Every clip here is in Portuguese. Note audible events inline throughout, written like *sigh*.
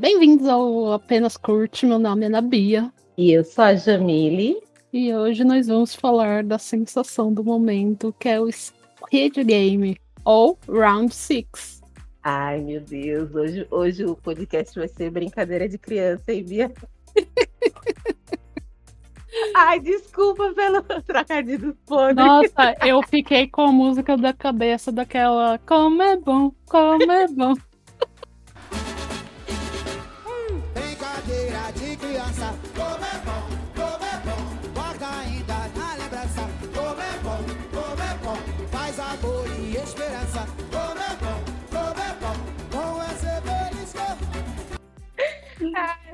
Bem-vindos ao Apenas Curte, meu nome é Ana Bia. E eu sou a Jamile. E hoje nós vamos falar da sensação do momento, que é o Squid Game, ou Round 6. Ai, meu Deus, hoje, hoje o podcast vai ser brincadeira de criança, hein, Bia? *laughs* Ai, desculpa pelo trocadilho podre. Nossa, eu fiquei com a música da cabeça daquela Como é bom, como é bom.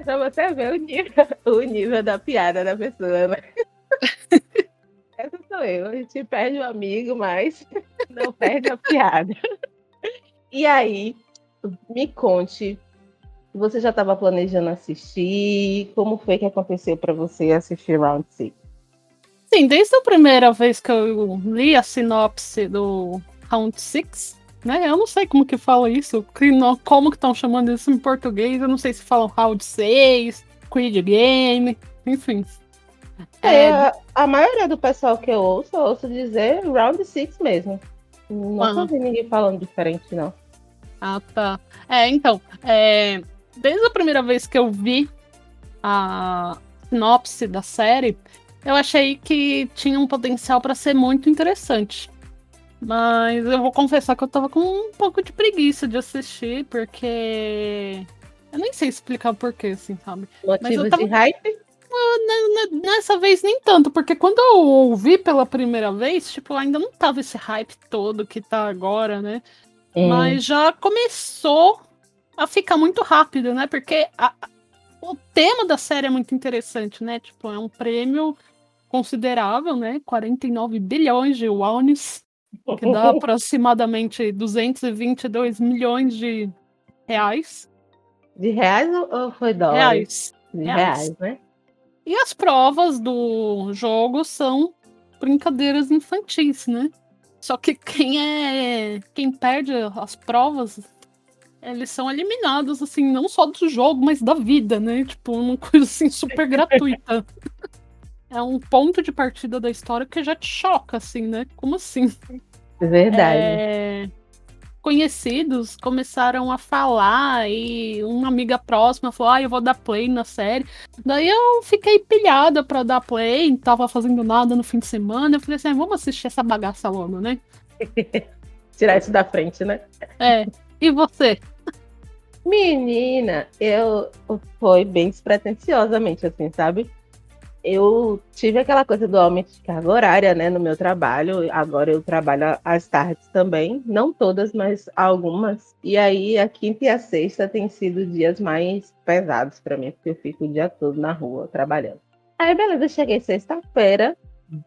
Pra você ver o nível, *laughs* o nível da piada da pessoa, né? *laughs* Essa sou eu. A gente perde o amigo, mas não perde a piada. E aí, me conte você já estava planejando assistir? Como foi que aconteceu para você assistir Round 6? Sim, desde a primeira vez que eu li a sinopse do Round 6, né? Eu não sei como que fala isso, como que estão chamando isso em português, eu não sei se falam Round 6, Quid Game, enfim. É, é... A, maioria do pessoal que eu ouço, eu ouço dizer Round 6 mesmo. Não uhum. vi ninguém falando diferente, não. Ah, tá. É, então, é, desde a primeira vez que eu vi a sinopse da série, eu achei que tinha um potencial para ser muito interessante. Mas eu vou confessar que eu tava com um pouco de preguiça de assistir, porque. Eu nem sei explicar o porquê, assim, sabe? Motivos tava... de hype? Nessa vez nem tanto, porque quando eu ouvi pela primeira vez, tipo, ainda não tava esse hype todo que tá agora, né? Hum. Mas já começou a ficar muito rápido, né? Porque a, o tema da série é muito interessante, né? Tipo, é um prêmio considerável, né? 49 bilhões de wones, que dá *laughs* aproximadamente 222 milhões de reais. De reais ou foi dólares? Reais. De reais, reais né? E as provas do jogo são brincadeiras infantis, né? Só que quem é quem perde as provas eles são eliminados, assim, não só do jogo, mas da vida, né? Tipo, uma coisa assim super *laughs* gratuita. É um ponto de partida da história que já te choca, assim, né? Como assim? Verdade. É... Conhecidos começaram a falar e uma amiga próxima falou: Ah, eu vou dar play na série. Daí eu fiquei pilhada pra dar play, não tava fazendo nada no fim de semana. Eu falei assim: ah, vamos assistir essa bagaça logo, né? *laughs* Tirar isso da frente, né? É. E você? Menina, eu foi bem despretensiosamente, assim, sabe? Eu tive aquela coisa do aumento de carga horária, né, no meu trabalho. Agora eu trabalho às tardes também, não todas, mas algumas. E aí a quinta e a sexta têm sido dias mais pesados para mim, porque eu fico o dia todo na rua trabalhando. Aí beleza, cheguei sexta-feira,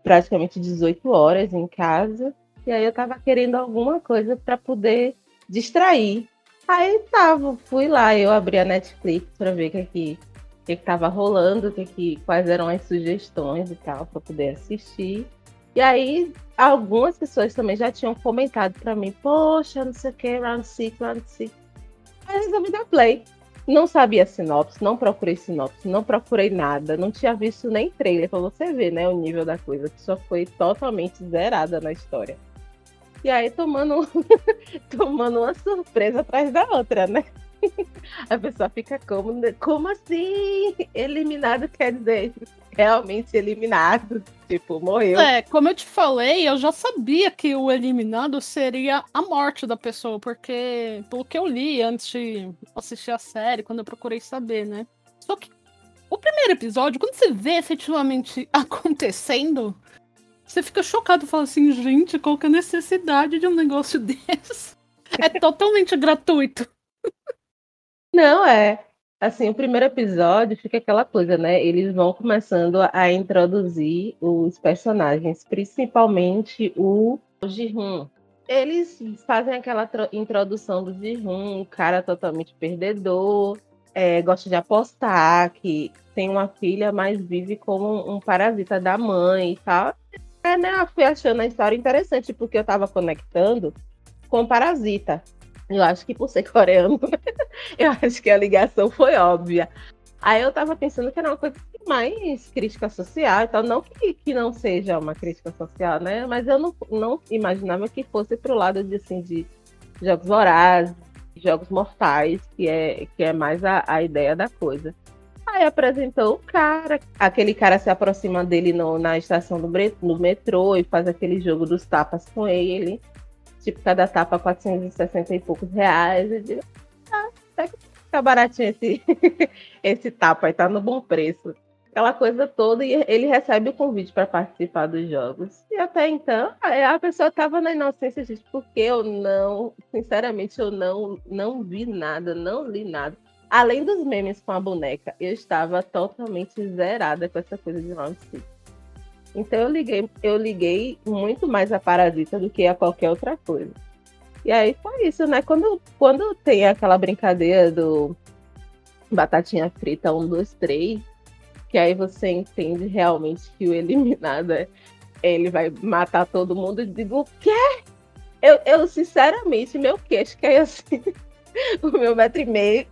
praticamente 18 horas em casa, e aí eu tava querendo alguma coisa para poder distrair Aí tava, fui lá, eu abri a Netflix para ver o que, que, que, que tava rolando, que, que, quais eram as sugestões e tal, para poder assistir. E aí, algumas pessoas também já tinham comentado para mim, poxa, não sei o que, round 6, round 6. Aí resolvi dar play. Não sabia sinopse, não procurei sinopse, não procurei nada, não tinha visto nem trailer para você ver, né, o nível da coisa, que só foi totalmente zerada na história. E aí tomando, *laughs* tomando uma surpresa atrás da outra, né? *laughs* A pessoa fica como, como assim? Eliminado quer dizer realmente eliminado, tipo, morreu. É, como eu te falei, eu já sabia que o eliminado seria a morte da pessoa, porque pelo que eu li antes de assistir a série, quando eu procurei saber, né? Só que o primeiro episódio, quando você vê efetivamente *laughs* acontecendo, você fica chocado fala assim, gente, qual que é a necessidade de um negócio *laughs* desse? É totalmente gratuito. Não, é. Assim, o primeiro episódio fica aquela coisa, né? Eles vão começando a introduzir os personagens, principalmente o Jihun. Eles fazem aquela introdução do Jihun, um cara totalmente perdedor, é, gosta de apostar, que tem uma filha, mas vive como um parasita da mãe e tal. É, né? Eu fui achando a história interessante, porque eu tava conectando com Parasita. Eu acho que por ser coreano, *laughs* eu acho que a ligação foi óbvia. Aí eu tava pensando que era uma coisa mais crítica social e tal. Não que, que não seja uma crítica social, né? Mas eu não, não imaginava que fosse pro lado de, assim, de jogos vorazes, jogos mortais, que é, que é mais a, a ideia da coisa. Aí apresentou o cara, aquele cara se aproxima dele no, na estação do, do metrô e faz aquele jogo dos tapas com ele. Tipo, cada tapa 460 e poucos reais. Eu digo, ah, até que tá baratinho esse, *laughs* esse tapa aí, tá no bom preço. Aquela coisa toda, e ele recebe o convite para participar dos jogos. E até então, a pessoa tava na inocência, gente, porque eu não, sinceramente, eu não, não vi nada, não li nada. Além dos memes com a boneca, eu estava totalmente zerada com essa coisa de Round. Então eu liguei, eu liguei muito mais a Parasita do que a qualquer outra coisa. E aí foi isso, né? Quando, quando tem aquela brincadeira do batatinha frita 1, 2, 3, que aí você entende realmente que o eliminado é, ele vai matar todo mundo, eu digo, o quê? Eu, eu sinceramente, meu queixo caiu assim, *laughs* o meu metro e meio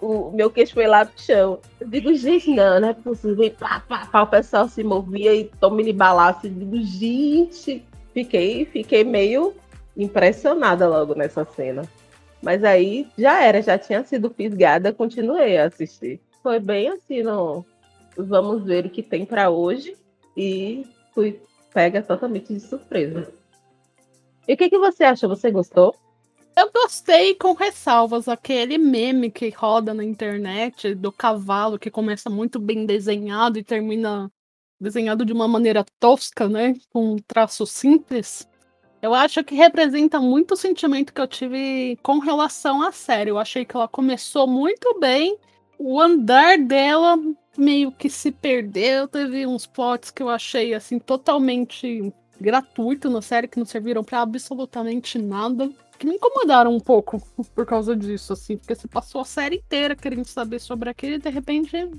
o, meu queixo foi lá no chão. Eu digo, gente, não, não é possível. Pá, pá, pá, o pessoal se movia e tome balaço. Eu digo, gente, fiquei, fiquei meio impressionada logo nessa cena. Mas aí já era, já tinha sido fisgada, continuei a assistir. Foi bem assim, não. Vamos ver o que tem para hoje e fui pega totalmente de surpresa. E o que, que você acha? Você gostou? Eu gostei com ressalvas. Aquele meme que roda na internet do cavalo que começa muito bem desenhado e termina desenhado de uma maneira tosca, né? Com um traço simples. Eu acho que representa muito o sentimento que eu tive com relação à série. Eu achei que ela começou muito bem. O andar dela meio que se perdeu. Teve uns plots que eu achei assim totalmente gratuito na série que não serviram para absolutamente nada que me incomodaram um pouco *laughs* por causa disso, assim, porque você passou a série inteira querendo saber sobre aquele e de repente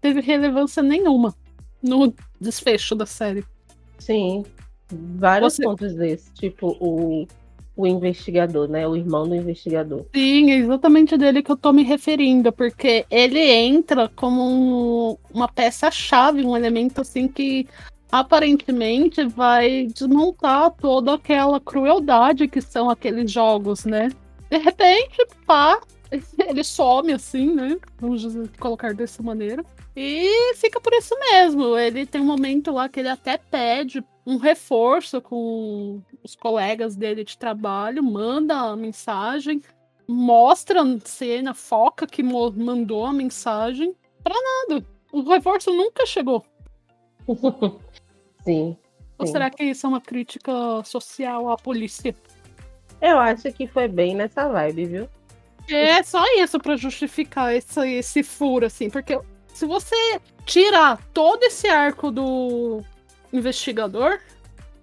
teve relevância nenhuma no desfecho da série. Sim, vários você... pontos desses, tipo o, o investigador, né? O irmão do investigador. Sim, é exatamente dele que eu tô me referindo, porque ele entra como um, uma peça-chave, um elemento assim que aparentemente vai desmontar toda aquela crueldade que são aqueles jogos, né? De repente, pá, *laughs* ele some assim, né? Vamos colocar dessa maneira. E fica por isso mesmo. Ele tem um momento lá que ele até pede um reforço com os colegas dele de trabalho, manda a mensagem, mostra a cena, foca que mandou a mensagem, pra nada. O reforço nunca chegou. *laughs* Sim. Ou sim. será que isso é uma crítica social à polícia? Eu acho que foi bem nessa vibe, viu? É só isso para justificar esse, esse furo, assim, porque se você tirar todo esse arco do investigador,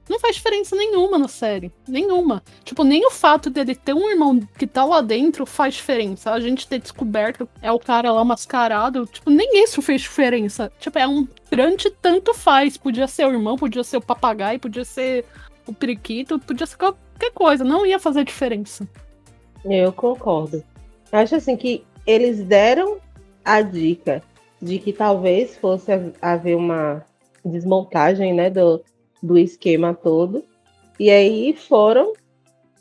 não faz diferença nenhuma na série. Nenhuma. Tipo, nem o fato dele ter um irmão que tá lá dentro faz diferença. A gente ter descoberto é o cara lá mascarado. Tipo, nem isso fez diferença. Tipo, é um grande tanto faz. Podia ser o irmão, podia ser o papagaio, podia ser o periquito, podia ser qualquer coisa. Não ia fazer diferença. Eu concordo. Acho assim que eles deram a dica de que talvez fosse haver uma desmontagem, né, do, do esquema todo. E aí foram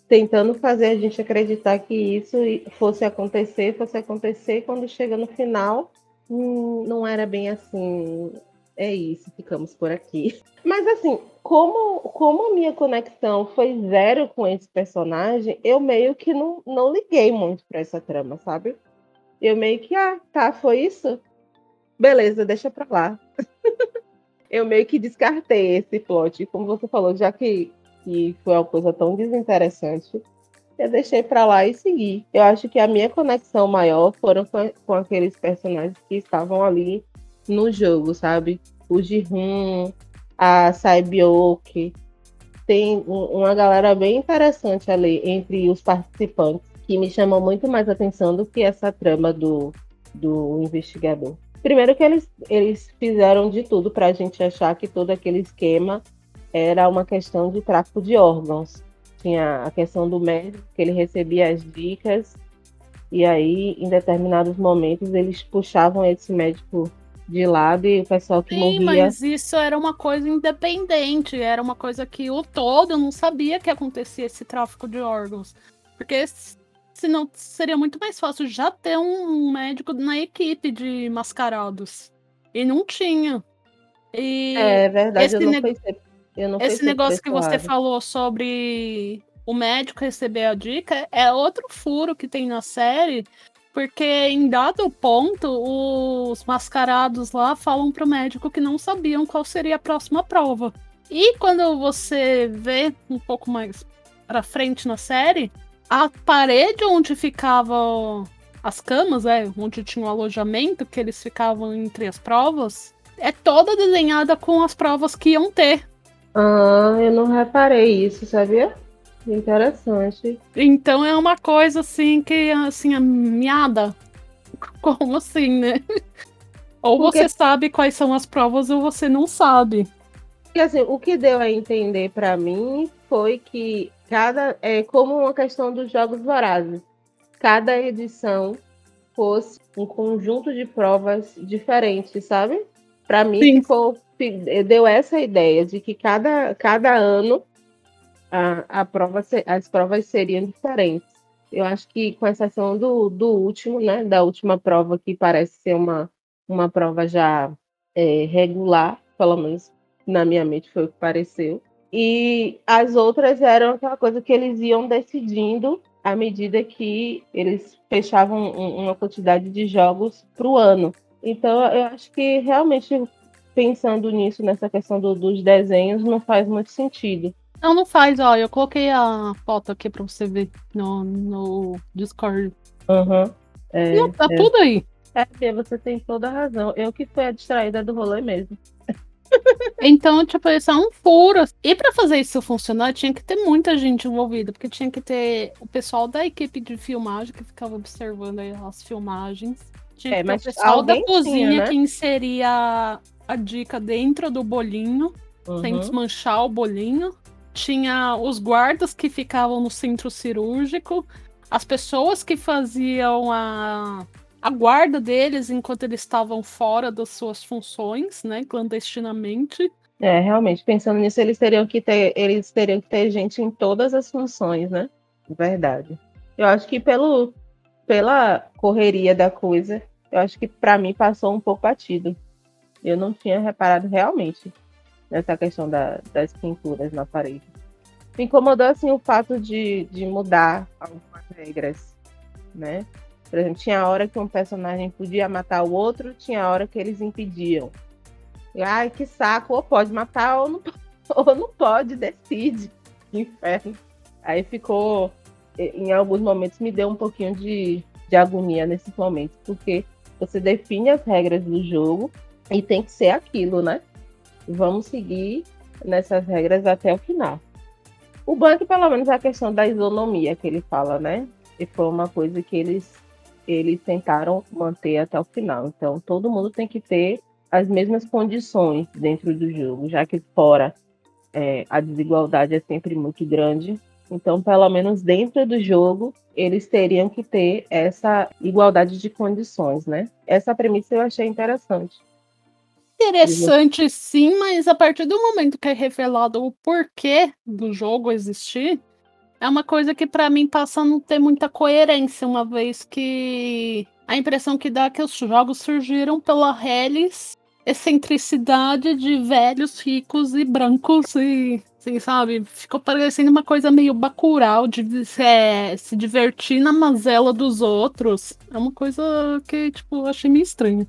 tentando fazer a gente acreditar que isso fosse acontecer, fosse acontecer, quando chega no final, hum, não era bem assim. É isso, ficamos por aqui. *laughs* Mas assim, como, como a minha conexão foi zero com esse personagem, eu meio que não, não liguei muito para essa trama, sabe? Eu meio que, ah, tá, foi isso? Beleza, deixa pra lá. *laughs* eu meio que descartei esse plot. Como você falou, já que, que foi uma coisa tão desinteressante, eu deixei para lá e segui. Eu acho que a minha conexão maior foram com, aqueles personagens que estavam ali no jogo, sabe? O Jihun, a Saibyoke. Tem uma galera bem interessante ali entre os participantes que me chamou muito mais atenção do que essa trama do, do investigador. Primeiro que eles, eles fizeram de tudo para a gente achar que todo aquele esquema era uma questão de tráfico de órgãos. tinha a questão do médico, que ele recebia as dicas, e aí, em determinados momentos, eles puxavam esse médico de lado e o pessoal que Sim, morria... mas isso era uma coisa independente, era uma coisa que o todo não sabia que acontecia esse tráfico de órgãos. Porque senão seria muito mais fácil já ter um médico na equipe de mascarados. E não tinha. E é verdade, eu não, pensei, eu não Esse negócio que você falou sobre o médico receber a dica é outro furo que tem na série, porque em dado ponto os mascarados lá falam pro médico que não sabiam qual seria a próxima prova. E quando você vê um pouco mais pra frente na série, a parede onde ficavam as camas, é, onde tinha o alojamento que eles ficavam entre as provas, é toda desenhada com as provas que iam ter. Ah, eu não reparei isso, sabia? Interessante. Então é uma coisa assim que, assim, a miada. *laughs* Como assim, né? Ou Porque... você sabe quais são as provas ou você não sabe. Assim, o que deu a entender para mim foi que cada é como uma questão dos jogos vorazes. Cada edição fosse um conjunto de provas diferentes, sabe? Para mim ficou deu essa ideia de que cada, cada ano a, a prova, as provas seriam diferentes. Eu acho que, com exceção do, do último, né, da última prova, que parece ser uma, uma prova já é, regular, pelo menos na minha mente foi o que pareceu. E as outras eram aquela coisa que eles iam decidindo à medida que eles fechavam uma quantidade de jogos para o ano. Então, eu acho que realmente pensando nisso, nessa questão do, dos desenhos, não faz muito sentido. Não, não faz, ó. Eu coloquei a foto aqui pra você ver no, no Discord. Aham. Uhum. É, tá é. tudo aí. É, você tem toda a razão. Eu que fui a distraída do rolê mesmo. Então, tipo, isso é um furo. E para fazer isso funcionar, tinha que ter muita gente envolvida, porque tinha que ter o pessoal da equipe de filmagem que ficava observando as filmagens. Tinha é, que ter o pessoal da cozinha tinha, né? que inseria a dica dentro do bolinho, uhum. sem desmanchar o bolinho tinha os guardas que ficavam no centro cirúrgico, as pessoas que faziam a, a guarda deles enquanto eles estavam fora das suas funções, né, clandestinamente. É, realmente, pensando nisso, eles teriam que ter, eles teriam que ter gente em todas as funções, né? Verdade. Eu acho que pelo, pela correria da coisa, eu acho que para mim passou um pouco batido. Eu não tinha reparado realmente nessa questão da, das pinturas na parede. Me incomodou assim o fato de, de mudar algumas regras, né? Por exemplo, tinha hora que um personagem podia matar o outro, tinha hora que eles impediam. E, ai, que saco, ou pode matar ou não, *laughs* ou não pode, decide. Inferno. Aí ficou, em alguns momentos, me deu um pouquinho de, de agonia nesses momentos, porque você define as regras do jogo e tem que ser aquilo, né? vamos seguir nessas regras até o final. O banco, pelo menos, é a questão da isonomia que ele fala, né? E foi uma coisa que eles, eles tentaram manter até o final. Então, todo mundo tem que ter as mesmas condições dentro do jogo, já que fora é, a desigualdade é sempre muito grande. Então, pelo menos dentro do jogo, eles teriam que ter essa igualdade de condições, né? Essa premissa eu achei interessante interessante sim, mas a partir do momento que é revelado o porquê do jogo existir, é uma coisa que para mim passa a não ter muita coerência, uma vez que a impressão que dá é que os jogos surgiram pela reles excentricidade de velhos ricos e brancos e assim, sabe? Ficou parecendo uma coisa meio bacural de é, se divertir na mazela dos outros. É uma coisa que, tipo, achei meio estranho.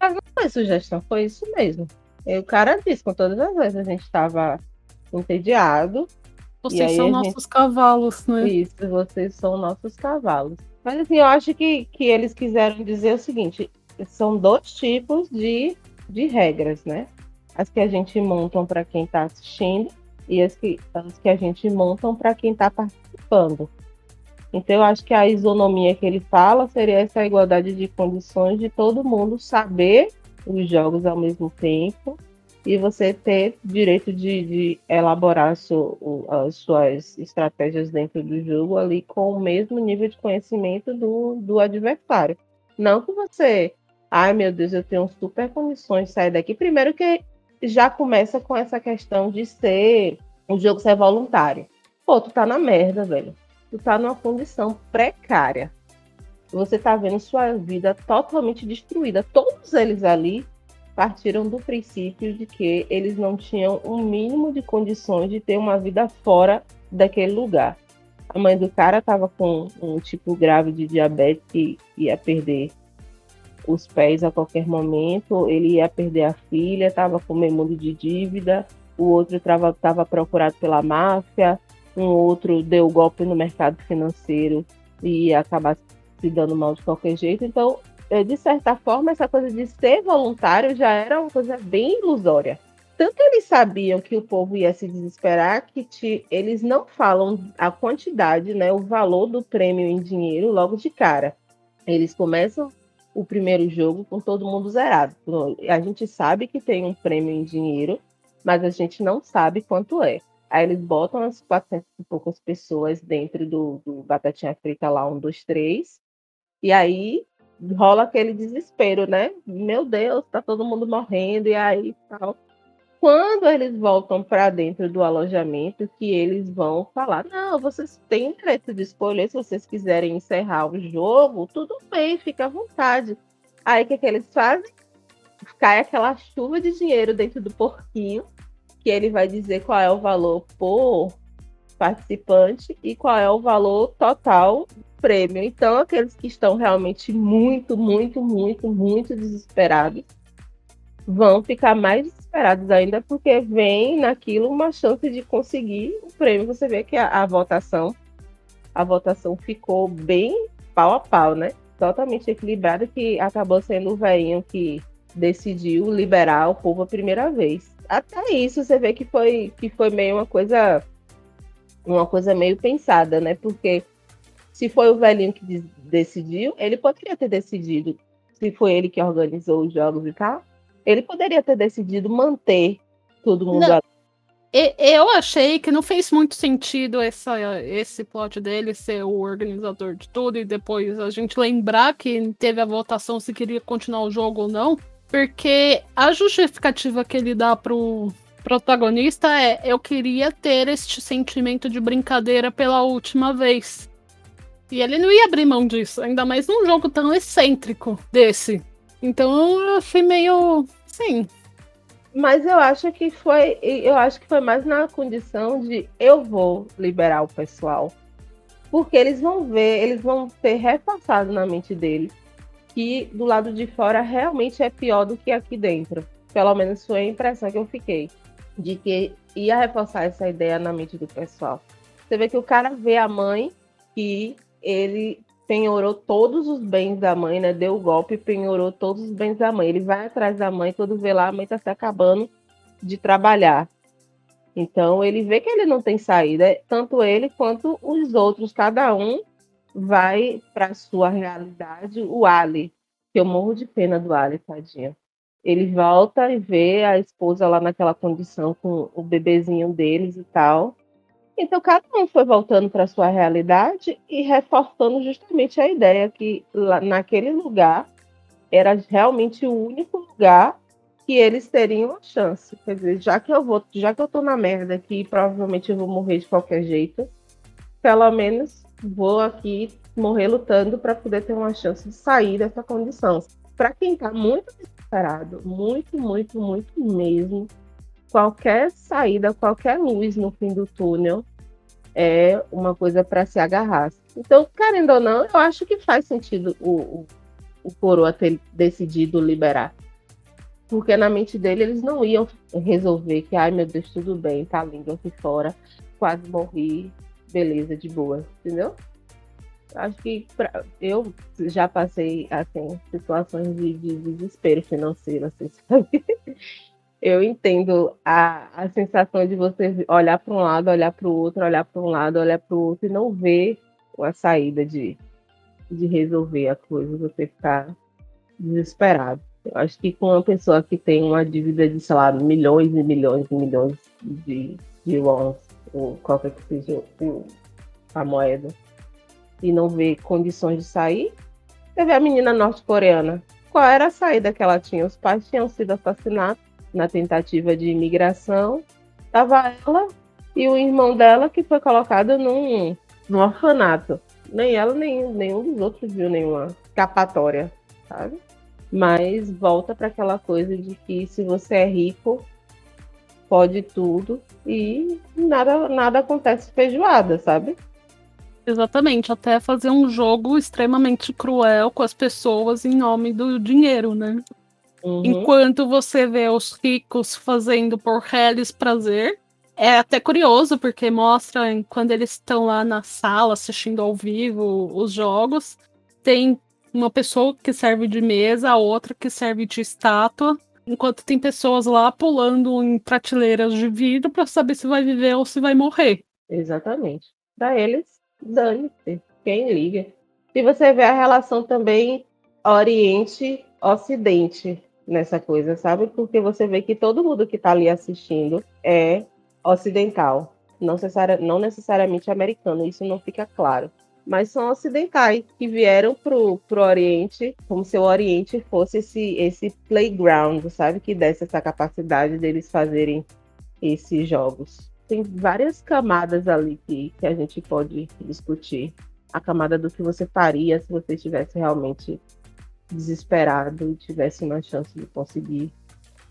Mas não foi sugestão, foi isso mesmo. E o cara disse, com todas as vezes, a gente estava entediado. Vocês são nossos gente... cavalos, né? Isso, vocês são nossos cavalos. Mas assim, eu acho que, que eles quiseram dizer o seguinte: são dois tipos de, de regras, né? As que a gente montam para quem está assistindo e as que, as que a gente montam para quem está participando. Então, eu acho que a isonomia que ele fala seria essa igualdade de condições de todo mundo saber os jogos ao mesmo tempo e você ter direito de, de elaborar su, as suas estratégias dentro do jogo ali com o mesmo nível de conhecimento do, do adversário. Não que você, ai meu Deus, eu tenho super condições sair daqui. Primeiro que já começa com essa questão de ser o jogo ser voluntário. Pô, tu tá na merda, velho. Tu tá numa condição precária. Você tá vendo sua vida totalmente destruída. Todos eles ali partiram do princípio de que eles não tinham um mínimo de condições de ter uma vida fora daquele lugar. A mãe do cara estava com um tipo grave de diabetes que ia perder os pés a qualquer momento, ele ia perder a filha, estava com memundo de dívida, o outro estava procurado pela máfia, um outro deu golpe no mercado financeiro e ia acabar se dando mal de qualquer jeito. Então, de certa forma, essa coisa de ser voluntário já era uma coisa bem ilusória. Tanto eles sabiam que o povo ia se desesperar que te, eles não falam a quantidade, né, o valor do prêmio em dinheiro logo de cara. Eles começam o primeiro jogo com todo mundo zerado. A gente sabe que tem um prêmio em dinheiro, mas a gente não sabe quanto é. Aí eles botam as 400 e poucas pessoas dentro do, do Batatinha Frita lá, um, dois, três. E aí rola aquele desespero, né? Meu Deus, tá todo mundo morrendo e aí tal. Quando eles voltam para dentro do alojamento, que eles vão falar: não, vocês têm direito de escolher se vocês quiserem encerrar o jogo, tudo bem, fica à vontade. Aí o que, que eles fazem? Cai aquela chuva de dinheiro dentro do porquinho, que ele vai dizer qual é o valor por participante e qual é o valor total prêmio. Então, aqueles que estão realmente muito, muito, muito, muito desesperados vão ficar mais desesperados ainda, porque vem naquilo uma chance de conseguir o prêmio. Você vê que a, a votação, a votação ficou bem pau a pau, né? Totalmente equilibrada, que acabou sendo o velhinho que decidiu liberar o povo a primeira vez. Até isso você vê que foi, que foi meio uma coisa uma coisa meio pensada, né? Porque se foi o velhinho que decidiu, ele poderia ter decidido, se foi ele que organizou os jogos e tal, ele poderia ter decidido manter todo mundo não, Eu achei que não fez muito sentido essa, esse plot dele ser o organizador de tudo e depois a gente lembrar que teve a votação se queria continuar o jogo ou não. Porque a justificativa que ele dá pro protagonista é: eu queria ter este sentimento de brincadeira pela última vez. E ele não ia abrir mão disso, ainda mais num jogo tão excêntrico desse. Então eu achei meio. Sim. Mas eu acho que foi. Eu acho que foi mais na condição de eu vou liberar o pessoal. Porque eles vão ver, eles vão ter reforçado na mente deles que do lado de fora realmente é pior do que aqui dentro. Pelo menos foi a impressão que eu fiquei. De que ia reforçar essa ideia na mente do pessoal. Você vê que o cara vê a mãe que ele penhorou todos os bens da mãe, né? Deu o golpe e penhorou todos os bens da mãe. Ele vai atrás da mãe, quando vê lá, a mãe está se acabando de trabalhar. Então ele vê que ele não tem saída, é tanto ele quanto os outros, cada um vai para sua realidade. O Ali, que eu morro de pena do Ali, tadinho. Ele volta e vê a esposa lá naquela condição com o bebezinho deles e tal. Então, cada um foi voltando para sua realidade e reforçando justamente a ideia que lá, naquele lugar era realmente o único lugar que eles teriam a chance. Quer dizer, já que eu vou, já que eu tô na merda aqui, provavelmente eu vou morrer de qualquer jeito, pelo menos vou aqui morrer lutando para poder ter uma chance de sair dessa condição. Para quem está muito desesperado, muito, muito, muito mesmo, qualquer saída, qualquer luz no fim do túnel é uma coisa para se agarrar. Então, querendo ou não, eu acho que faz sentido o, o, o Coroa ter decidido liberar. Porque na mente dele eles não iam resolver que, ai meu Deus, tudo bem, tá lindo aqui fora, quase morri, beleza, de boa, entendeu? Acho que pra, eu já passei assim, situações de, de desespero financeiro, assim, *laughs* sabe? Eu entendo a, a sensação de você olhar para um lado, olhar para o outro, olhar para um lado, olhar para o outro e não ver a saída de, de resolver a coisa, você ficar desesperado. Eu acho que com uma pessoa que tem uma dívida de, sei lá, milhões e milhões e milhões de, de wons, ou qualquer que seja a moeda, e não vê condições de sair, vê a menina norte-coreana. Qual era a saída que ela tinha? Os pais tinham sido assassinados na tentativa de imigração. Tava ela e o irmão dela que foi colocado num, num orfanato. Nem ela, nem nenhum dos outros viu nenhuma escapatória, sabe? Mas volta para aquela coisa de que se você é rico, pode tudo e nada, nada acontece feijoada, sabe? Exatamente, até fazer um jogo extremamente cruel com as pessoas em nome do dinheiro, né? Uhum. Enquanto você vê os ricos fazendo por reles prazer, é até curioso, porque mostra quando eles estão lá na sala assistindo ao vivo os jogos, tem uma pessoa que serve de mesa, a outra que serve de estátua, enquanto tem pessoas lá pulando em prateleiras de vidro para saber se vai viver ou se vai morrer. Exatamente. Para eles, dane-se, quem liga. Se você vê a relação também Oriente-Ocidente nessa coisa, sabe? Porque você vê que todo mundo que está ali assistindo é ocidental, não, não necessariamente americano, isso não fica claro mas são ocidentais que vieram pro, pro Oriente, como se o Oriente fosse esse, esse playground, sabe? Que desse essa capacidade deles fazerem esses jogos. Tem várias camadas ali que, que a gente pode discutir. A camada do que você faria se você estivesse realmente desesperado e tivesse uma chance de conseguir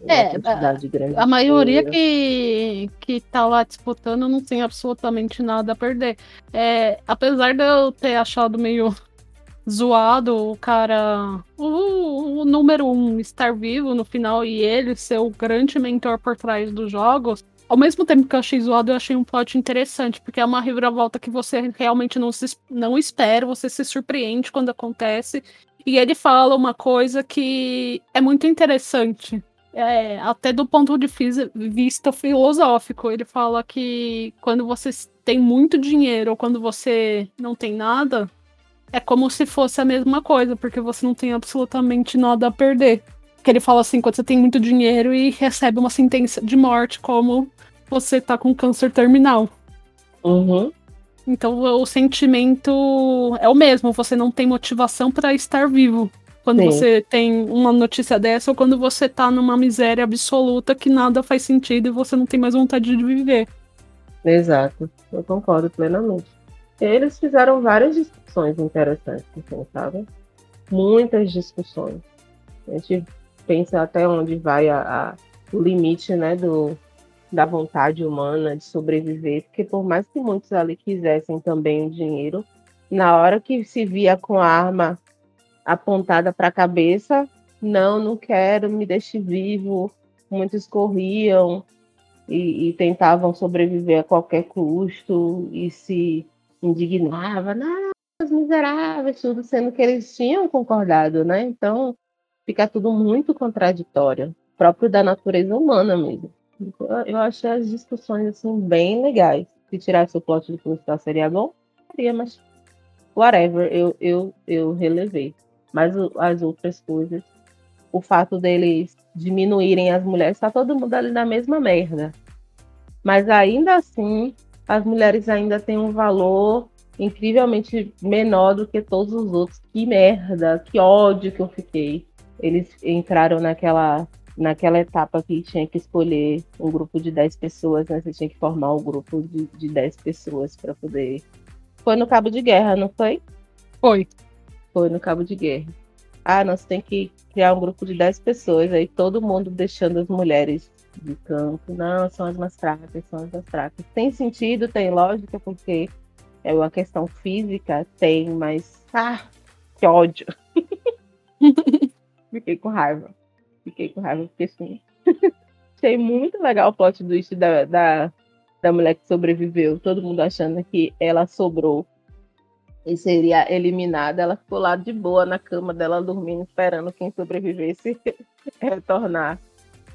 é, a, a maioria que, que tá lá disputando não tem absolutamente nada a perder. É, apesar de eu ter achado meio *laughs* zoado o cara, o, o, número um estar vivo no final e ele ser o grande mentor por trás dos jogos, ao mesmo tempo que eu achei zoado, eu achei um plot interessante, porque é uma reviravolta que você realmente não, se, não espera, você se surpreende quando acontece. E ele fala uma coisa que é muito interessante é, até do ponto de vista filosófico, ele fala que quando você tem muito dinheiro ou quando você não tem nada, é como se fosse a mesma coisa, porque você não tem absolutamente nada a perder. Que ele fala assim, quando você tem muito dinheiro e recebe uma sentença de morte, como você tá com câncer terminal. Uhum. Então o sentimento é o mesmo, você não tem motivação para estar vivo quando Sim. você tem uma notícia dessa ou quando você tá numa miséria absoluta que nada faz sentido e você não tem mais vontade de viver. Exato, eu concordo plenamente. Eles fizeram várias discussões interessantes, assim, sabe? Muitas discussões. A gente pensa até onde vai a, a, o limite, né, do, da vontade humana de sobreviver, porque por mais que muitos ali quisessem também o dinheiro, na hora que se via com a arma apontada para a cabeça. Não, não quero, me deixe vivo. Muitos corriam e, e, tentavam sobreviver a qualquer custo e se indignavam, não, os miseráveis, tudo sendo que eles tinham concordado, né? Então fica tudo muito contraditório, próprio da natureza humana mesmo. Então, eu achei as discussões assim bem legais. Se tirasse o plot do policial seria bom, seria, mas whatever, eu, eu, eu relevei. Mas o, as outras coisas, o fato deles diminuírem as mulheres, está todo mundo ali na mesma merda. Mas ainda assim, as mulheres ainda têm um valor incrivelmente menor do que todos os outros. Que merda, que ódio que eu fiquei. Eles entraram naquela naquela etapa que tinha que escolher um grupo de 10 pessoas, né? Você tinha que formar um grupo de, de 10 pessoas para poder. Foi no Cabo de Guerra, não foi? Foi foi no Cabo de Guerra. Ah, nós tem que criar um grupo de 10 pessoas, aí todo mundo deixando as mulheres de campo. Não, são as mais fracas, são as mais fracas. Tem sentido, tem lógica, porque é uma questão física, tem, mas. Ah, que ódio! *laughs* Fiquei com raiva. Fiquei com raiva, porque sim. *laughs* Achei muito legal o plot twist da, da, da mulher que sobreviveu. Todo mundo achando que ela sobrou e seria eliminada, ela ficou lá de boa na cama dela, dormindo, esperando quem sobrevivesse *laughs* retornar.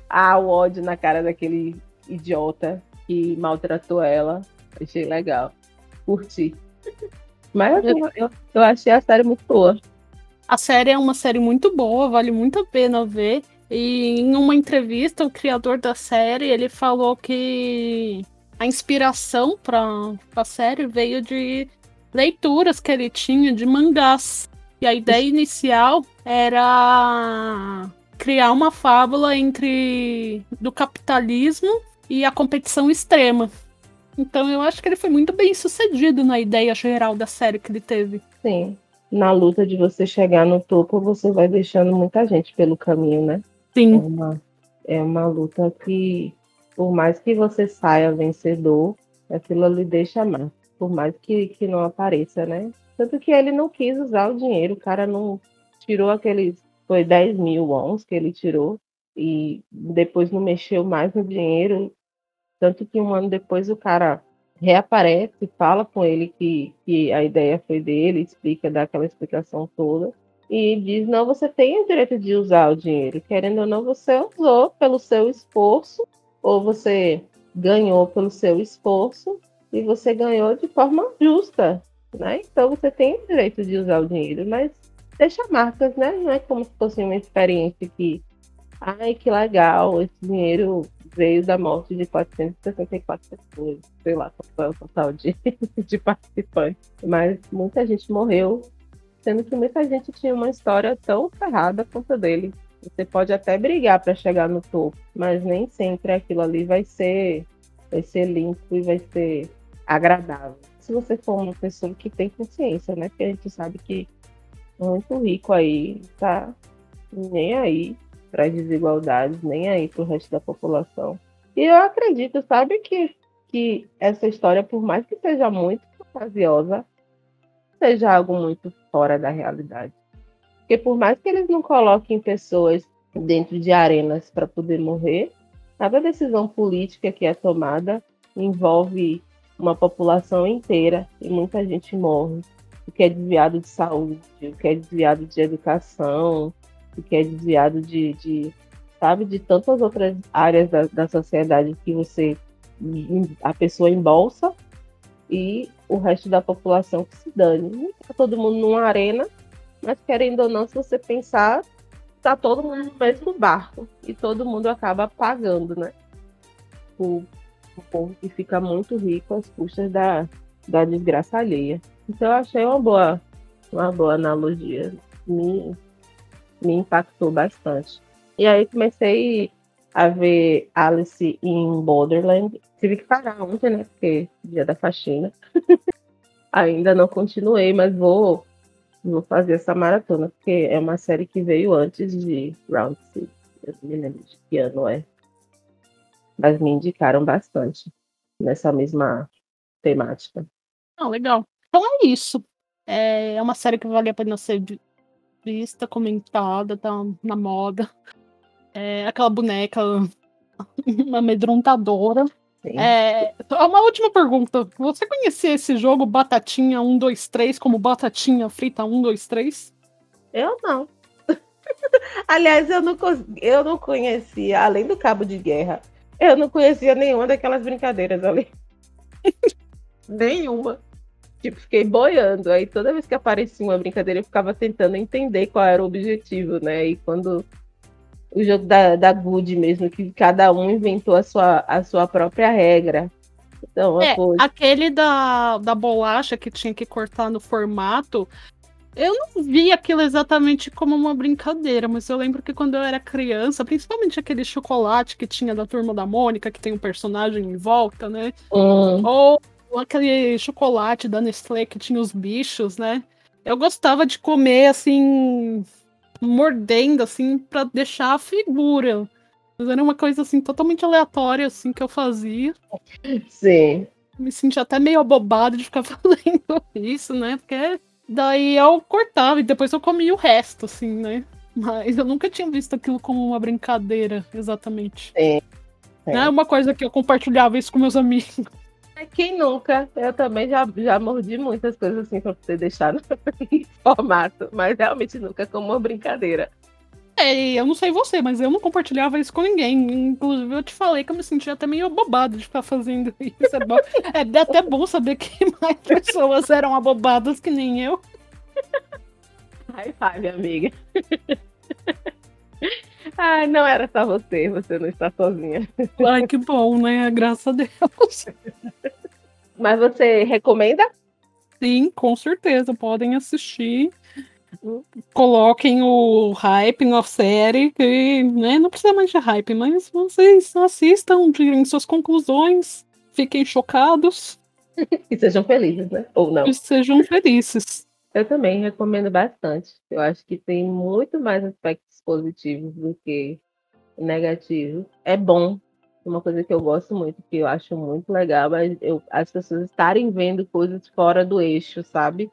Ah, o ódio na cara daquele idiota que maltratou ela. Achei legal. Curti. *laughs* Mas eu, eu, eu achei a série muito boa. A série é uma série muito boa, vale muito a pena ver. E em uma entrevista, o criador da série, ele falou que a inspiração para a série veio de leituras que ele tinha de mangás. E a ideia inicial era criar uma fábula entre do capitalismo e a competição extrema. Então eu acho que ele foi muito bem sucedido na ideia geral da série que ele teve. Sim. Na luta de você chegar no topo, você vai deixando muita gente pelo caminho, né? Sim. É uma, é uma luta que, por mais que você saia vencedor, aquilo ali deixa mais. Por mais que, que não apareça, né? Tanto que ele não quis usar o dinheiro, o cara não tirou aqueles. Foi 10 mil wons que ele tirou, e depois não mexeu mais no dinheiro. Tanto que um ano depois o cara reaparece, fala com ele que, que a ideia foi dele, explica, dá aquela explicação toda e diz: não, você tem o direito de usar o dinheiro. Querendo ou não, você usou pelo seu esforço, ou você ganhou pelo seu esforço, e você ganhou de forma justa. Né? Então você tem o direito de usar o dinheiro, mas deixa marcas, né? Não é como se fosse uma experiência que, ai, que legal, esse dinheiro veio da morte de 464 pessoas, sei lá qual foi o total de, *laughs* de participantes. Mas muita gente morreu sendo que muita gente tinha uma história tão ferrada quanto dele. Você pode até brigar para chegar no topo, mas nem sempre aquilo ali vai ser vai ser limpo e vai ser agradável. Se você for uma pessoa que tem consciência, né? Porque a gente sabe que muito rico aí tá nem aí para as desigualdades, nem aí para o resto da população. E eu acredito, sabe, que, que essa história, por mais que seja muito fantasiosa, seja algo muito fora da realidade. Porque por mais que eles não coloquem pessoas dentro de arenas para poder morrer, cada decisão política que é tomada envolve uma população inteira e muita gente morre. O que é desviado de saúde, o que é desviado de educação, o que é desviado de, de sabe, de tantas outras áreas da, da sociedade que você a pessoa embolsa e o resto da população que se dane. Tá todo mundo numa arena, mas querendo ou não, se você pensar, tá todo mundo no mesmo barco e todo mundo acaba pagando, né? O, o povo que fica muito rico às custas da, da desgraça alheia. Então eu achei uma boa, uma boa analogia. Me, me impactou bastante. E aí comecei a ver Alice em Borderland. Tive que parar ontem, né? Porque dia da faxina. *laughs* Ainda não continuei, mas vou, vou fazer essa maratona, porque é uma série que veio antes de Round Six. Eu me lembro de que ano é. Mas me indicaram bastante nessa mesma temática. Ah, legal. Então é isso. É uma série que vale a pena ser vista, comentada, tá na moda. É aquela boneca *laughs* amedrontadora. É, uma última pergunta. Você conhecia esse jogo Batatinha 123 como Batatinha Frita 123? Eu não. *laughs* Aliás, eu não, eu não conhecia, além do cabo de guerra, eu não conhecia nenhuma daquelas brincadeiras ali. *laughs* nenhuma. Tipo, fiquei boiando. Aí toda vez que aparecia uma brincadeira, eu ficava tentando entender qual era o objetivo, né? E quando o jogo da, da Good mesmo, que cada um inventou a sua, a sua própria regra. Então, é, coisa... aquele da, da bolacha que tinha que cortar no formato, eu não vi aquilo exatamente como uma brincadeira, mas eu lembro que quando eu era criança, principalmente aquele chocolate que tinha da turma da Mônica, que tem um personagem em volta, né? Hum. Ou aquele chocolate da Nestlé que tinha os bichos, né? Eu gostava de comer assim, mordendo, assim, para deixar a figura. Mas era uma coisa, assim, totalmente aleatória, assim, que eu fazia. Sim. Me senti até meio abobado de ficar *laughs* fazendo isso, né? Porque daí eu cortava e depois eu comia o resto, assim, né? Mas eu nunca tinha visto aquilo como uma brincadeira, exatamente. Sim. Não é uma coisa que eu compartilhava isso com meus amigos. Quem nunca? Eu também já, já mordi muitas coisas assim pra poder deixar no *laughs* formato, mas realmente nunca como uma brincadeira. É, eu não sei você, mas eu não compartilhava isso com ninguém. Inclusive, eu te falei que eu me sentia até meio abobado de ficar fazendo *laughs* isso. É, bom. é até bom saber que *laughs* mais pessoas eram abobadas que nem eu. High five, amiga. Ai, não era só você, você não está sozinha. Ai, que bom, né? Graças a Deus. Mas você recomenda? Sim, com certeza, podem assistir. Coloquem o hype na série, que né, não precisa mais de hype, mas vocês assistam, tirem suas conclusões, fiquem chocados. *laughs* e sejam felizes, né? Ou não. E sejam felizes. Eu também recomendo bastante. Eu acho que tem muito mais aspectos positivos do que negativos. É bom. Uma coisa que eu gosto muito, que eu acho muito legal, mas eu, as pessoas estarem vendo coisas fora do eixo, sabe?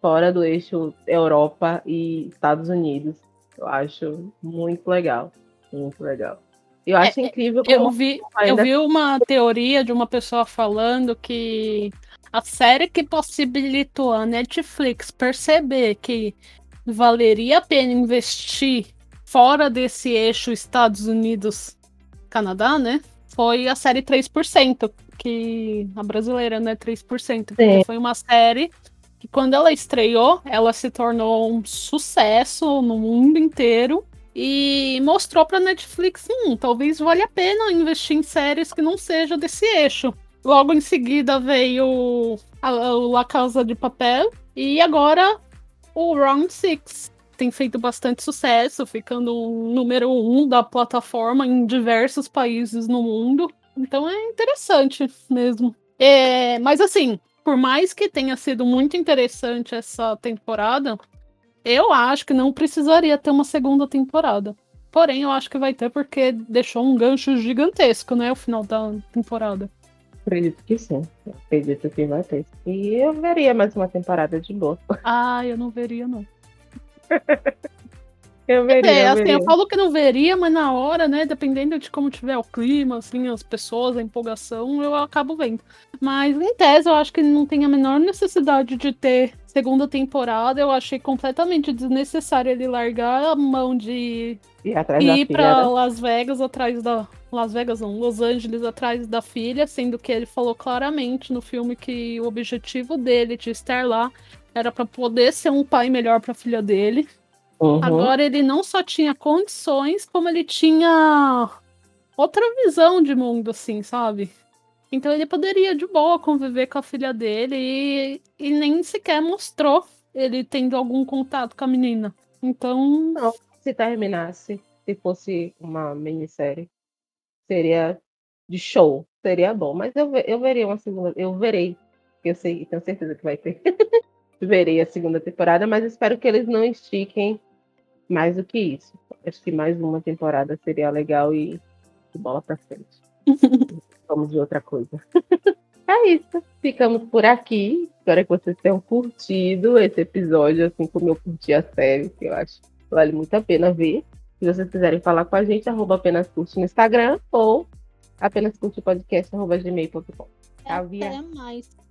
Fora do eixo Europa e Estados Unidos. Eu acho muito legal. Muito legal. Eu acho é, incrível. eu vi, ainda... eu vi uma teoria de uma pessoa falando que a série que possibilitou a Netflix perceber que valeria a pena investir fora desse eixo Estados Unidos-Canadá, né? Foi a série 3%, que a brasileira, né? 3%. Que foi uma série que, quando ela estreou, ela se tornou um sucesso no mundo inteiro e mostrou para Netflix, hum, talvez valha a pena investir em séries que não seja desse eixo. Logo em seguida veio a, o La Casa de Papel e agora o Round Six tem feito bastante sucesso, ficando o número um da plataforma em diversos países no mundo. Então é interessante mesmo. É, mas assim, por mais que tenha sido muito interessante essa temporada, eu acho que não precisaria ter uma segunda temporada. Porém, eu acho que vai ter porque deixou um gancho gigantesco, né? O final da temporada. Acredito que sim. Acredito que vai ter. E eu veria mais uma temporada de boa. Ah, eu não veria, não. *laughs* eu veria. É, eu assim, veria. eu falo que não veria, mas na hora, né? Dependendo de como tiver o clima, assim, as pessoas, a empolgação, eu acabo vendo. Mas em tese, eu acho que não tem a menor necessidade de ter segunda temporada. Eu achei completamente desnecessário ele largar a mão de ir para né? Las Vegas atrás da. Las Vegas não, Los Angeles atrás da filha, sendo que ele falou claramente no filme que o objetivo dele de estar lá era para poder ser um pai melhor para a filha dele. Uhum. Agora ele não só tinha condições, como ele tinha outra visão de mundo, assim, sabe? Então ele poderia de boa conviver com a filha dele e, e nem sequer mostrou ele tendo algum contato com a menina. Então. Não, se terminasse, se fosse uma minissérie, seria de show. Seria bom. Mas eu, eu veria uma segunda. Eu verei. Eu sei, tenho certeza que vai ter. *laughs* verei a segunda temporada, mas espero que eles não estiquem mais do que isso. Acho que mais uma temporada seria legal e bola pra frente. *laughs* Vamos ver outra coisa. *laughs* é isso. Ficamos por aqui. Espero que vocês tenham curtido esse episódio, assim como eu curti a série, que eu acho que vale muito a pena ver. Se vocês quiserem falar com a gente, arroba apenas curte no Instagram ou apenas curte podcast, arroba gmail.com. Até mais.